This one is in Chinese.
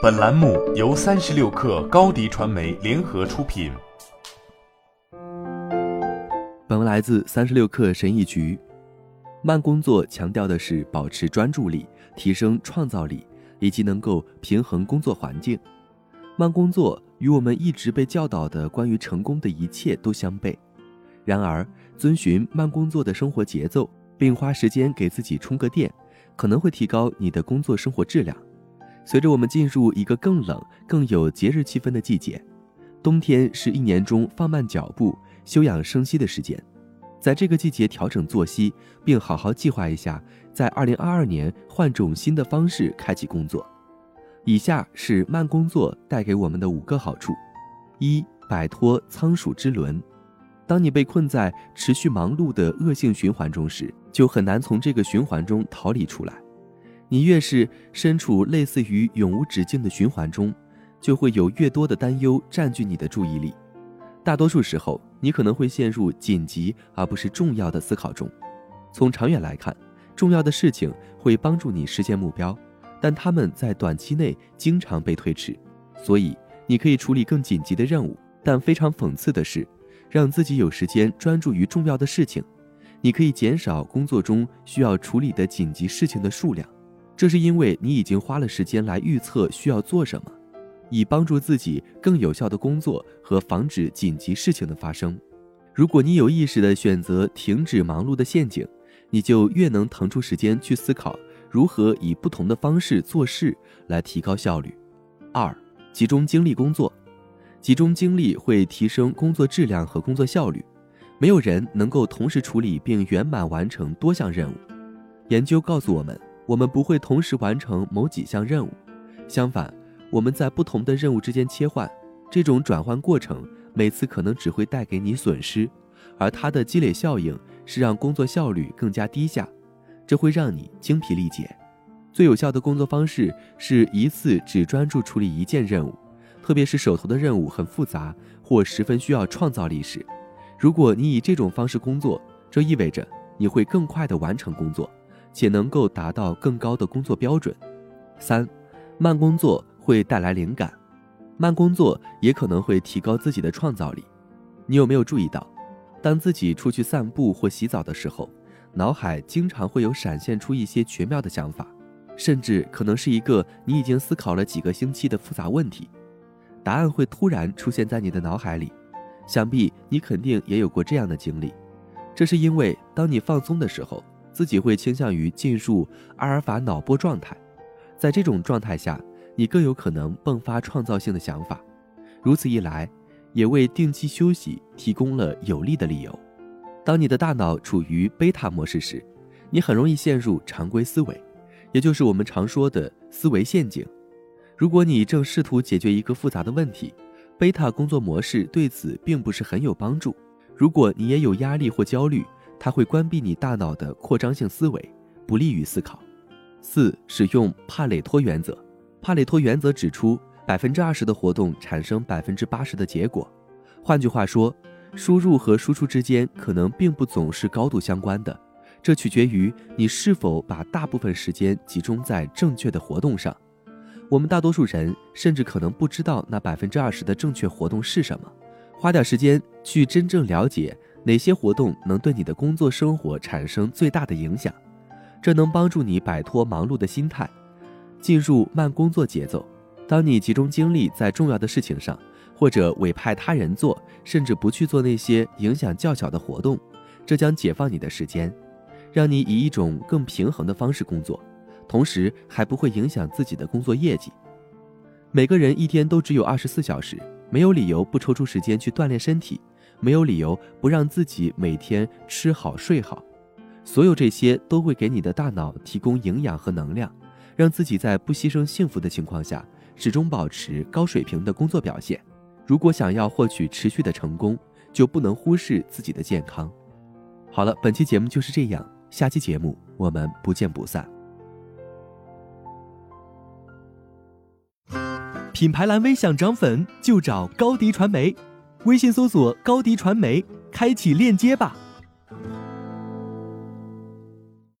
本栏目由三十六氪高低传媒联合出品。本文来自三十六氪神译局。慢工作强调的是保持专注力、提升创造力以及能够平衡工作环境。慢工作与我们一直被教导的关于成功的一切都相悖。然而，遵循慢工作的生活节奏，并花时间给自己充个电，可能会提高你的工作生活质量。随着我们进入一个更冷、更有节日气氛的季节，冬天是一年中放慢脚步、休养生息的时间。在这个季节调整作息，并好好计划一下，在二零二二年换种新的方式开启工作。以下是慢工作带给我们的五个好处：一、摆脱仓鼠之轮。当你被困在持续忙碌的恶性循环中时，就很难从这个循环中逃离出来。你越是身处类似于永无止境的循环中，就会有越多的担忧占据你的注意力。大多数时候。你可能会陷入紧急而不是重要的思考中。从长远来看，重要的事情会帮助你实现目标，但他们在短期内经常被推迟。所以，你可以处理更紧急的任务，但非常讽刺的是，让自己有时间专注于重要的事情。你可以减少工作中需要处理的紧急事情的数量，这是因为你已经花了时间来预测需要做什么。以帮助自己更有效的工作和防止紧急事情的发生。如果你有意识地选择停止忙碌的陷阱，你就越能腾出时间去思考如何以不同的方式做事来提高效率。二、集中精力工作，集中精力会提升工作质量和工作效率。没有人能够同时处理并圆满完成多项任务。研究告诉我们，我们不会同时完成某几项任务，相反。我们在不同的任务之间切换，这种转换过程每次可能只会带给你损失，而它的积累效应是让工作效率更加低下，这会让你精疲力竭。最有效的工作方式是一次只专注处理一件任务，特别是手头的任务很复杂或十分需要创造力时。如果你以这种方式工作，这意味着你会更快地完成工作，且能够达到更高的工作标准。三，慢工作。会带来灵感，慢工作也可能会提高自己的创造力。你有没有注意到，当自己出去散步或洗澡的时候，脑海经常会有闪现出一些绝妙的想法，甚至可能是一个你已经思考了几个星期的复杂问题，答案会突然出现在你的脑海里。想必你肯定也有过这样的经历，这是因为当你放松的时候，自己会倾向于进入阿尔法脑波状态，在这种状态下。你更有可能迸发创造性的想法，如此一来，也为定期休息提供了有力的理由。当你的大脑处于贝塔模式时，你很容易陷入常规思维，也就是我们常说的思维陷阱。如果你正试图解决一个复杂的问题，贝塔工作模式对此并不是很有帮助。如果你也有压力或焦虑，它会关闭你大脑的扩张性思维，不利于思考。四、使用帕累托原则。帕累托原则指出，百分之二十的活动产生百分之八十的结果。换句话说，输入和输出之间可能并不总是高度相关的，这取决于你是否把大部分时间集中在正确的活动上。我们大多数人甚至可能不知道那百分之二十的正确活动是什么。花点时间去真正了解哪些活动能对你的工作生活产生最大的影响，这能帮助你摆脱忙碌的心态。进入慢工作节奏。当你集中精力在重要的事情上，或者委派他人做，甚至不去做那些影响较小的活动，这将解放你的时间，让你以一种更平衡的方式工作，同时还不会影响自己的工作业绩。每个人一天都只有二十四小时，没有理由不抽出时间去锻炼身体，没有理由不让自己每天吃好睡好。所有这些都会给你的大脑提供营养和能量。让自己在不牺牲幸福的情况下，始终保持高水平的工作表现。如果想要获取持续的成功，就不能忽视自己的健康。好了，本期节目就是这样，下期节目我们不见不散。品牌蓝 V 想涨粉就找高迪传媒，微信搜索高迪传媒，开启链接吧。